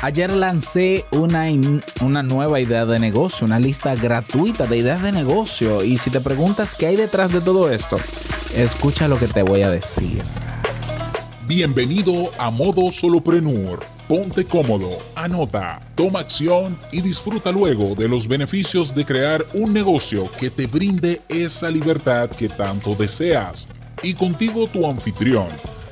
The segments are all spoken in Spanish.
Ayer lancé una, una nueva idea de negocio, una lista gratuita de ideas de negocio. Y si te preguntas qué hay detrás de todo esto, escucha lo que te voy a decir. Bienvenido a Modo Soloprenur. Ponte cómodo, anota, toma acción y disfruta luego de los beneficios de crear un negocio que te brinde esa libertad que tanto deseas. Y contigo tu anfitrión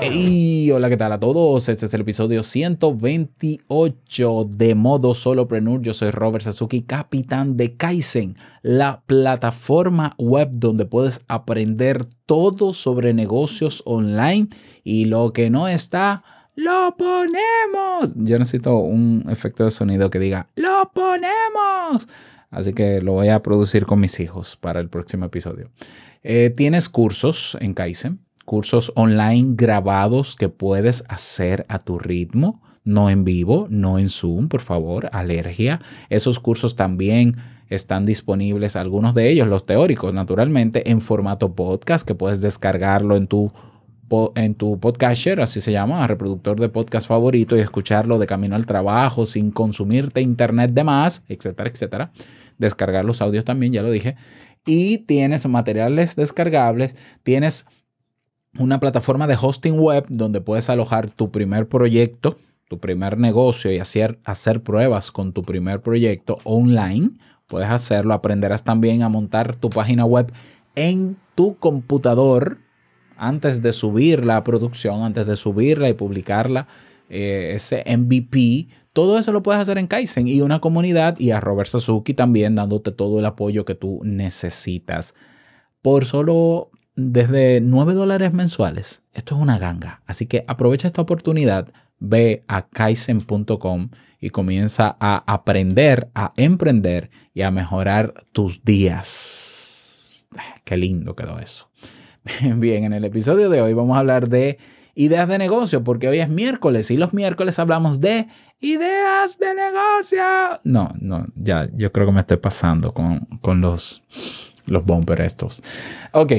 Hey, hola, ¿qué tal a todos? Este es el episodio 128 de Modo Solopreneur. Yo soy Robert Sasuki, capitán de Kaizen, la plataforma web donde puedes aprender todo sobre negocios online y lo que no está, lo ponemos. Yo necesito un efecto de sonido que diga, lo ponemos. Así que lo voy a producir con mis hijos para el próximo episodio. Eh, Tienes cursos en Kaizen cursos online grabados que puedes hacer a tu ritmo, no en vivo, no en Zoom, por favor, alergia. Esos cursos también están disponibles, algunos de ellos, los teóricos, naturalmente, en formato podcast, que puedes descargarlo en tu en tu podcaster, así se llama, reproductor de podcast favorito y escucharlo de camino al trabajo sin consumirte internet de más, etcétera, etcétera. Descargar los audios también, ya lo dije. Y tienes materiales descargables, tienes una plataforma de hosting web donde puedes alojar tu primer proyecto, tu primer negocio y hacer, hacer pruebas con tu primer proyecto online. Puedes hacerlo, aprenderás también a montar tu página web en tu computador antes de subirla a producción, antes de subirla y publicarla, eh, ese MVP. Todo eso lo puedes hacer en Kaizen y una comunidad y a Robert Sasuki también dándote todo el apoyo que tú necesitas. Por solo desde 9 dólares mensuales. Esto es una ganga. Así que aprovecha esta oportunidad, ve a kaizen.com y comienza a aprender, a emprender y a mejorar tus días. Qué lindo quedó eso. Bien, en el episodio de hoy vamos a hablar de ideas de negocio, porque hoy es miércoles y los miércoles hablamos de ideas de negocio. No, no, ya, yo creo que me estoy pasando con, con los, los estos. Ok,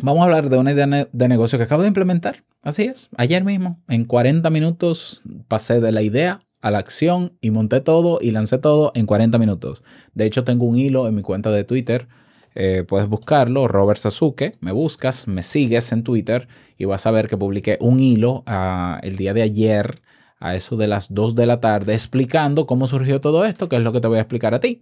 Vamos a hablar de una idea de negocio que acabo de implementar. Así es, ayer mismo, en 40 minutos, pasé de la idea a la acción y monté todo y lancé todo en 40 minutos. De hecho, tengo un hilo en mi cuenta de Twitter. Eh, puedes buscarlo, Robert Sasuke. Me buscas, me sigues en Twitter y vas a ver que publiqué un hilo ah, el día de ayer a eso de las 2 de la tarde explicando cómo surgió todo esto, que es lo que te voy a explicar a ti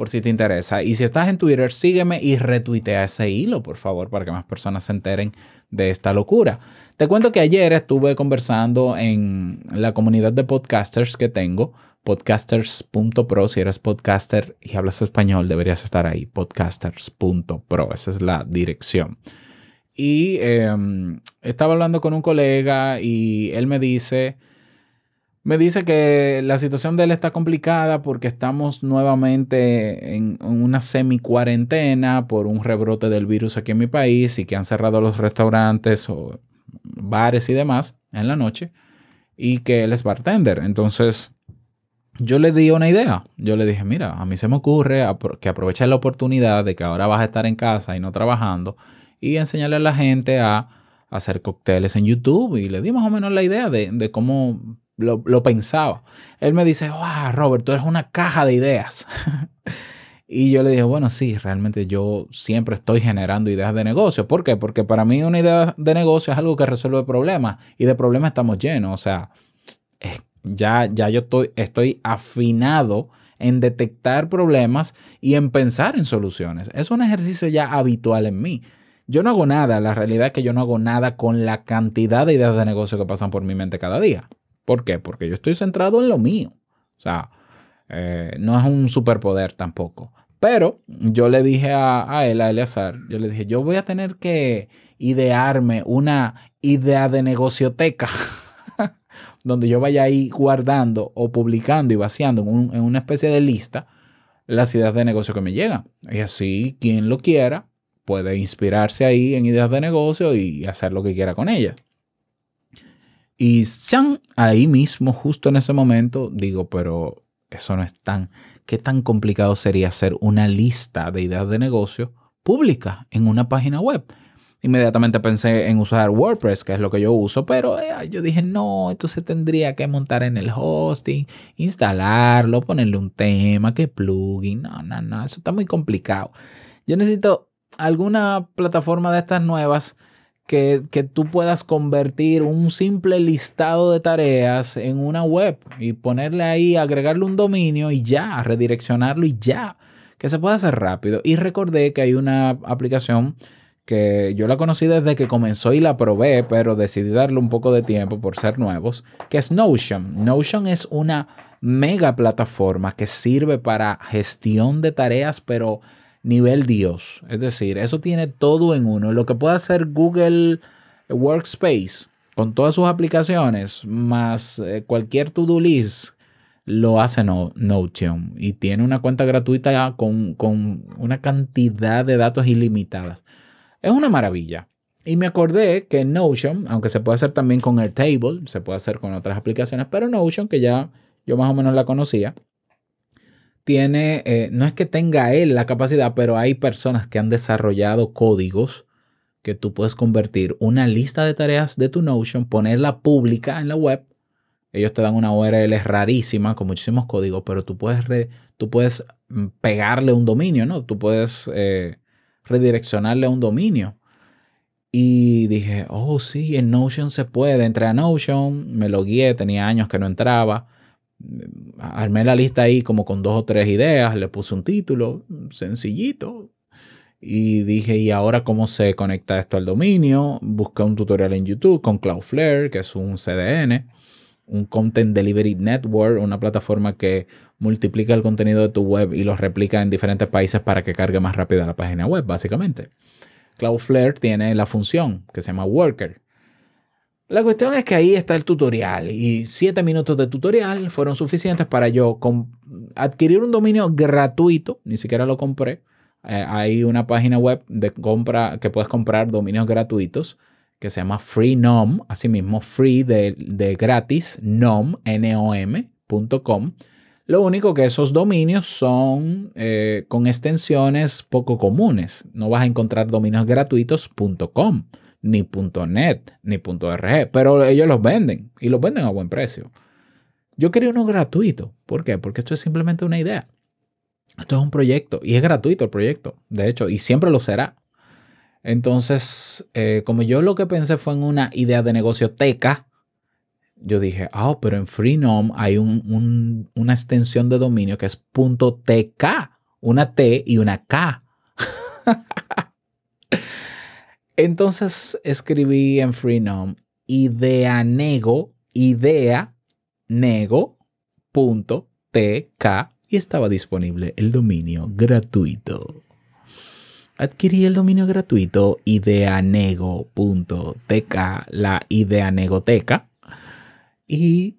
por si te interesa. Y si estás en Twitter, sígueme y retuitea ese hilo, por favor, para que más personas se enteren de esta locura. Te cuento que ayer estuve conversando en la comunidad de podcasters que tengo, podcasters.pro. Si eres podcaster y hablas español, deberías estar ahí, podcasters.pro. Esa es la dirección. Y em, estaba hablando con un colega y él me dice me dice que la situación de él está complicada porque estamos nuevamente en una semi-cuarentena por un rebrote del virus aquí en mi país y que han cerrado los restaurantes o bares y demás en la noche y que él es bartender. Entonces, yo le di una idea. Yo le dije, mira, a mí se me ocurre que aproveche la oportunidad de que ahora vas a estar en casa y no trabajando y enseñarle a la gente a hacer cócteles en YouTube. Y le di más o menos la idea de, de cómo lo, pensaba. Él me dice, wow, Robert, tú eres una caja de ideas. y yo le dije, bueno, sí, realmente yo siempre estoy generando ideas de negocio. ¿Por qué? Porque para mí una idea de negocio es algo que resuelve problemas y de problemas estamos llenos. O sea, ya, ya yo estoy, estoy afinado en detectar problemas y en pensar en soluciones. Es un ejercicio ya habitual en mí. Yo no hago nada, la realidad es que yo no hago nada con la cantidad de ideas de negocio que pasan por mi mente cada día. ¿Por qué? Porque yo estoy centrado en lo mío. O sea, eh, no es un superpoder tampoco. Pero yo le dije a, él, a Eleazar, yo le dije, yo voy a tener que idearme una idea de negocioteca donde yo vaya ahí guardando o publicando y vaciando en, en, una especie de lista las ideas de negocio que me llegan. Y así, quien lo quiera, puede inspirarse ahí en ideas de negocio y hacer lo que quiera con ellas. Y Sean, ahí mismo, justo en ese momento, digo, pero eso no es tan, ¿qué tan complicado sería hacer una lista de ideas de negocio pública en una página web? Inmediatamente pensé en usar WordPress, que es lo que yo uso, pero eh, yo dije, no, esto se tendría que montar en el hosting, instalarlo, ponerle un tema, qué plugin, no, no, no, eso está muy complicado. Yo necesito alguna plataforma de estas nuevas que, que, tú puedas convertir un simple listado de tareas en una web y ponerle ahí, agregarle un dominio y ya, redireccionarlo y ya, que se pueda hacer rápido. Y recordé que hay una aplicación que yo la conocí desde que comenzó y la probé, pero decidí darle un poco de tiempo por ser nuevos, que es Notion. Notion es una mega plataforma que sirve para gestión de tareas, pero nivel Dios. Es decir, eso tiene todo en uno. Lo que puede hacer Google Workspace con todas sus aplicaciones, más eh, cualquier to-do list, lo hace Notion y tiene una cuenta gratuita con, con una cantidad de datos ilimitadas. Es una maravilla. Y me acordé que Notion, aunque se puede hacer también con Airtable, se puede hacer con otras aplicaciones, pero Notion, que ya yo más o menos la conocía, eh, no es que tenga él la capacidad, pero hay personas que han desarrollado códigos que tú puedes convertir una lista de tareas de tu Notion, ponerla pública en la web. Ellos te dan una URL rarísima con muchísimos códigos, pero tú puedes, tú puedes mm, pegarle un dominio, ¿no? Tú puedes eh, redireccionarle a un dominio. Y dije, oh sí, en Notion se puede. Entré a Notion, me lo guié, tenía años que no entraba. Armé la lista ahí como con dos o tres ideas, le puse un título sencillito. Y dije, ¿y ahora cómo se conecta esto al dominio? Busqué un tutorial en YouTube con Cloudflare, que es un CDN, un Content Delivery Network, una plataforma que multiplica el contenido de tu web y lo replica en diferentes países para que cargue más rápido la página web, básicamente. Cloudflare tiene la función que se llama Worker. La cuestión es que ahí está el tutorial y siete minutos de tutorial fueron suficientes para yo adquirir un dominio gratuito, ni siquiera lo compré. Eh, hay una página web de compra que puedes comprar dominios gratuitos que se llama FreeNom, asimismo free de, de gratis, nom, N-O-M.com lo único que esos dominios son eh, con extensiones poco comunes. No vas a encontrar dominios gratuitos .com, ni .net, ni .rg, pero ellos los venden y los venden a buen precio. Yo quería uno gratuito. ¿Por qué? Porque esto es simplemente una idea. Esto es un proyecto y es gratuito el proyecto, de hecho, y siempre lo será. Entonces, eh, como yo lo que pensé fue en una idea de negocio teca, yo dije, ah, pero en Freenom hay una extensión de dominio que es .tk, una T y una K. Entonces escribí en Freenom ideanego, idea nego y estaba disponible el dominio gratuito. Adquirí el dominio gratuito ideanego.tk, la ideanegoteca y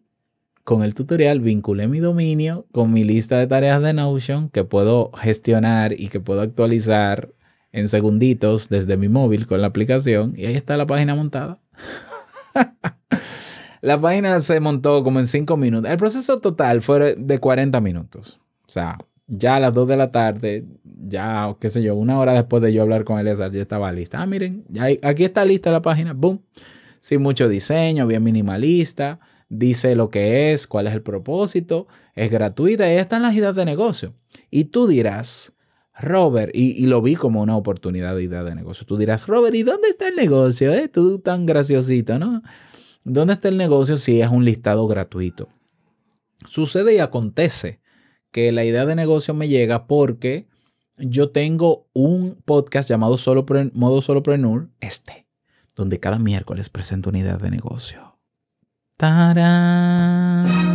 con el tutorial vinculé mi dominio con mi lista de tareas de Notion que puedo gestionar y que puedo actualizar en segunditos desde mi móvil con la aplicación. Y ahí está la página montada. la página se montó como en 5 minutos. El proceso total fue de 40 minutos. O sea, ya a las 2 de la tarde, ya, qué sé yo, una hora después de yo hablar con él, ya estaba lista. Ah, miren, aquí está lista la página. Boom. Sin mucho diseño, bien minimalista dice lo que es, cuál es el propósito, es gratuita y están las ideas de negocio. Y tú dirás, Robert, y, lo vi como una oportunidad de idea de negocio, tú dirás, Robert, ¿y dónde está el negocio? Eh? Tú tan graciosito, ¿no? ¿Dónde está el negocio si es un listado gratuito? Sucede y acontece que la idea de negocio me llega porque yo tengo un podcast llamado Solo Modo este, donde cada miércoles presento una idea de negocio Tarán.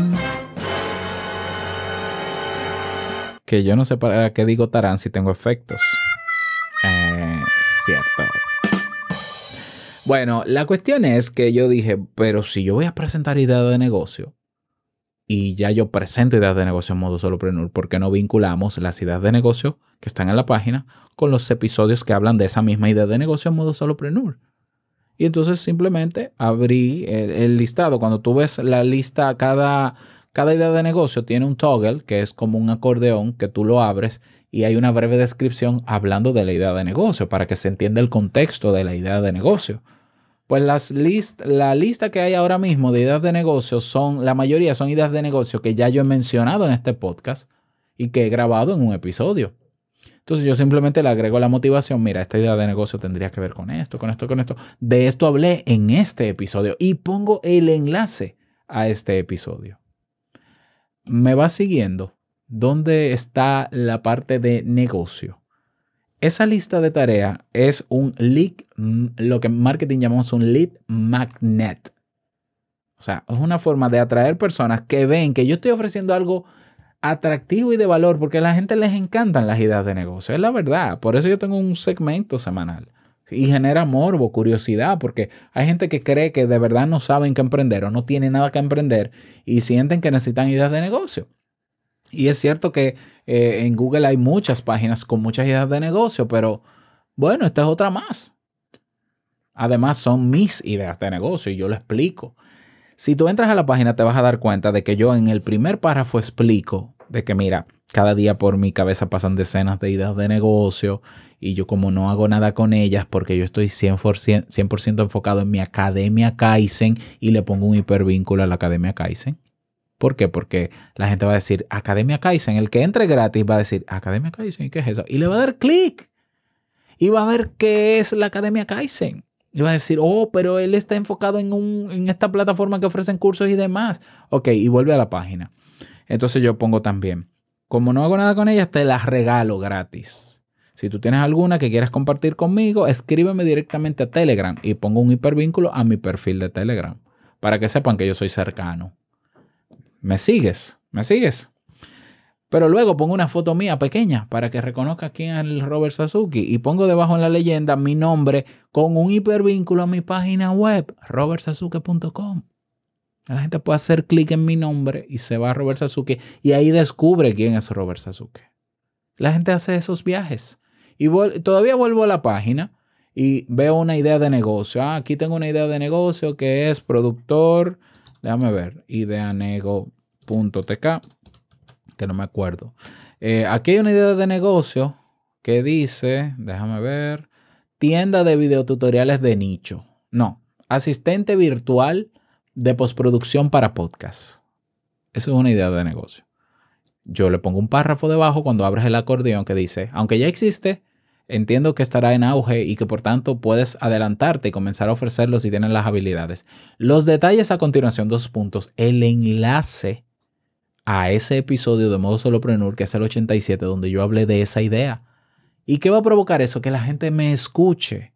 Que yo no sé para qué digo tarán si tengo efectos. Eh, cierto. Bueno, la cuestión es que yo dije, pero si yo voy a presentar idea de negocio, y ya yo presento ideas de negocio en modo solopreneur, porque no vinculamos las ideas de negocio que están en la página con los episodios que hablan de esa misma idea de negocio en modo solopreneur? Y entonces simplemente abrí el, listado. Cuando tú ves la lista, cada, cada idea de negocio tiene un toggle, que es como un acordeón, que tú lo abres y hay una breve descripción hablando de la idea de negocio para que se entienda el contexto de la idea de negocio. Pues las la lista que hay ahora mismo de ideas de negocio son, la mayoría son ideas de negocio que ya yo he mencionado en este podcast y que he grabado en un episodio. Entonces yo simplemente le agrego la motivación, mira, esta idea de negocio tendría que ver con esto, con esto, con esto. De esto hablé en este episodio y pongo el enlace a este episodio. ¿Me va siguiendo? ¿Dónde está la parte de negocio? Esa lista de tareas es un lead, mm, lo que en marketing llamamos un lead magnet. O sea, es una forma de atraer personas que ven que yo estoy ofreciendo algo atractivo y de valor porque a la gente les encantan las ideas de negocio. Es la verdad. Por eso yo tengo un segmento semanal. Y genera morbo, curiosidad, porque hay gente que cree que de verdad no saben qué emprender o no tienen nada que emprender y sienten que necesitan ideas de negocio. Y es cierto que eh, en Google hay muchas páginas con muchas ideas de negocio, pero bueno, esta es otra más. Además, son mis ideas de negocio y yo lo explico. Si tú entras a la página, te vas a dar cuenta de que yo en el primer párrafo explico de que, mira, cada día por mi cabeza pasan decenas de ideas de negocio y yo como no hago nada con ellas porque yo estoy 100%, 100 enfocado en mi academia Kaizen y le pongo un hipervínculo a la academia Kaizen. ¿Por qué? Porque la gente va a decir Academia Kaizen. El que entre gratis va a decir Academia Kaizen. ¿Y qué es eso? Y le va a dar clic. Y va a ver qué es la Academia Kaizen. Y va a decir, oh, pero él está enfocado en, un, en esta plataforma que ofrecen cursos y demás. Ok, y vuelve a la página. Entonces yo pongo también, como no hago nada con ellas, te las regalo gratis. Si tú tienes alguna que quieras compartir conmigo, escríbeme directamente a Telegram y pongo un hipervínculo a mi perfil de Telegram para que sepan que yo soy cercano. ¿Me sigues? ¿Me sigues? Pero luego pongo una foto mía pequeña para que reconozca quién es el Robert Sasuki y pongo debajo en la leyenda mi nombre con un hipervínculo a mi página web, robertsasuke.com. La gente puede hacer clic en mi nombre y se va a Robert Sasuke y ahí descubre quién es Robert Sasuke. La gente hace esos viajes. Y todavía vuelvo a la página y veo una idea de negocio. Ah, aquí tengo una idea de negocio que es productor, déjame ver, ideanego .tk, que no me acuerdo. Eh, aquí hay una idea de negocio que dice, déjame ver, tienda de videotutoriales de nicho. No, asistente virtual de postproducción para podcast. Eso es una idea de negocio. Yo le pongo un párrafo debajo cuando abres el acordeón que dice, aunque ya existe, entiendo que estará en auge y que por tanto puedes adelantarte y comenzar a ofrecerlo si tienes las habilidades. Los detalles a continuación, dos puntos. El enlace a ese episodio de Modo Solopreneur, que es el 87, donde yo hablé de esa idea. ¿Y qué va a provocar eso? Que la gente me escuche.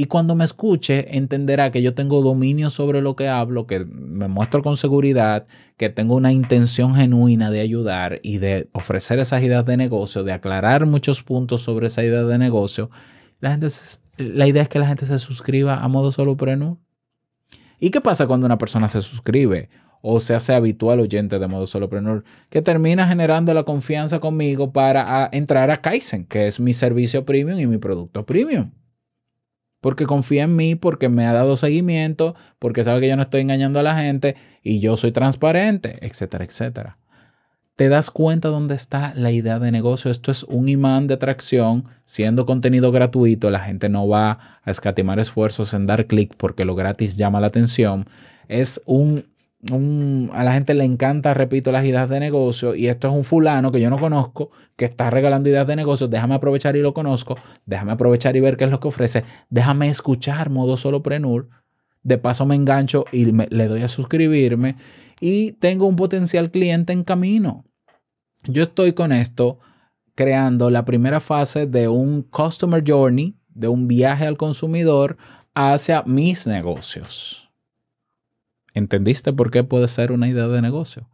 Y cuando me escuche, entenderá que yo tengo dominio sobre lo que hablo, que me muestro con seguridad, que tengo una intención genuina de ayudar y de ofrecer esas ideas de negocio, de aclarar muchos puntos sobre esa idea de negocio. La, gente la idea es que la gente se suscriba a Modo Solopreneur. ¿Y qué pasa cuando una persona se suscribe? o se hace habitual oyente de modo solopreneur, que termina generando la confianza conmigo para entrar a Kaizen, que es mi servicio premium y mi producto premium. Porque confía en mí, porque me ha dado seguimiento, porque sabe que yo no estoy engañando a la gente y yo soy transparente, etcétera, etcétera. Te das cuenta dónde está la idea de negocio. Esto es un imán de atracción. Siendo contenido gratuito, la gente no va a escatimar esfuerzos en dar clic porque lo gratis llama la atención. Es un a la gente le encanta, repito, las ideas de negocio y esto es un fulano que yo no conozco que está regalando ideas de negocio, déjame aprovechar y lo conozco, déjame aprovechar y ver qué es lo que ofrece, déjame escuchar modo soloprenur, de paso me engancho y le doy a suscribirme y tengo un potencial cliente en camino. Yo estoy con esto creando la primera fase de un customer journey, de un viaje al consumidor hacia mis negocios. ¿Entendiste por qué puede ser una idea de negocio?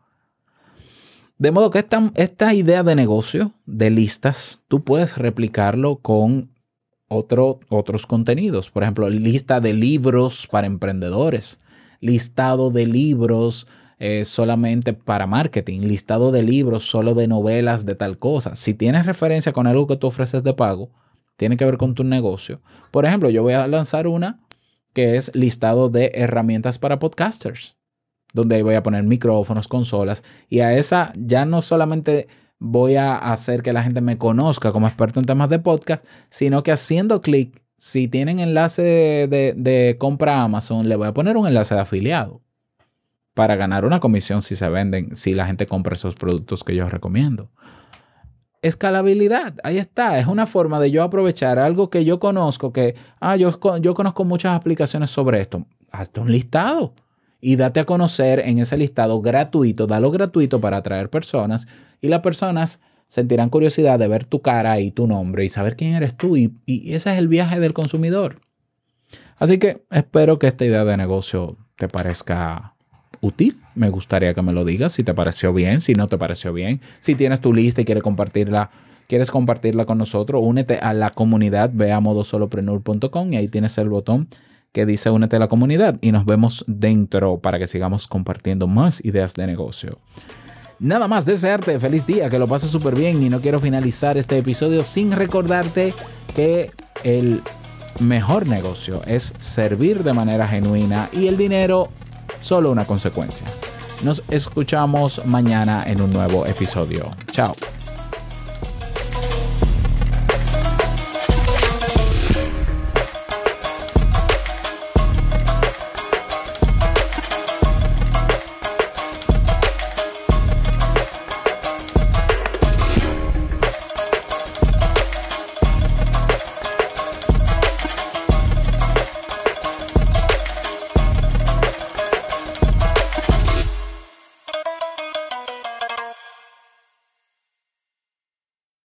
De modo que esta, idea de negocio, de listas, tú puedes replicarlo con otro, otros contenidos. Por ejemplo, lista de libros para emprendedores, listado de libros eh, solamente para marketing, listado de libros, solo de novelas, de tal cosa. Si tienes referencia con algo que tú ofreces de pago, tiene que ver con tu negocio. Por ejemplo, yo voy a lanzar una que es listado de herramientas para podcasters, donde voy a poner micrófonos, consolas, y a esa ya no solamente voy a hacer que la gente me conozca como experto en temas de podcast, sino que haciendo clic, si tienen enlace de, de, compra Amazon, le voy a poner un enlace de afiliado para ganar una comisión si se venden, si la gente compra esos productos que yo recomiendo. Escalabilidad, ahí está, es una forma de yo aprovechar algo que yo conozco, que, ah, yo, yo conozco muchas aplicaciones sobre esto. Hazte un listado y date a conocer en ese listado gratuito, dalo gratuito para atraer personas y las personas sentirán curiosidad de ver tu cara y tu nombre y saber quién eres tú y, y ese es el viaje del consumidor. Así que espero que esta idea de negocio te parezca útil. Me gustaría que me lo digas si te pareció bien, si no te pareció bien. Si tienes tu lista y quieres compartirla, quieres compartirla con nosotros, únete a la comunidad, ve a modosoloprenur.com y ahí tienes el botón que dice únete a la comunidad y nos vemos dentro para que sigamos compartiendo más ideas de negocio. Nada más desearte feliz día, que lo pases súper bien y no quiero finalizar este episodio sin recordarte que el mejor negocio es servir de manera genuina y el dinero solo una consecuencia. Nos escuchamos mañana en un nuevo episodio. Chao.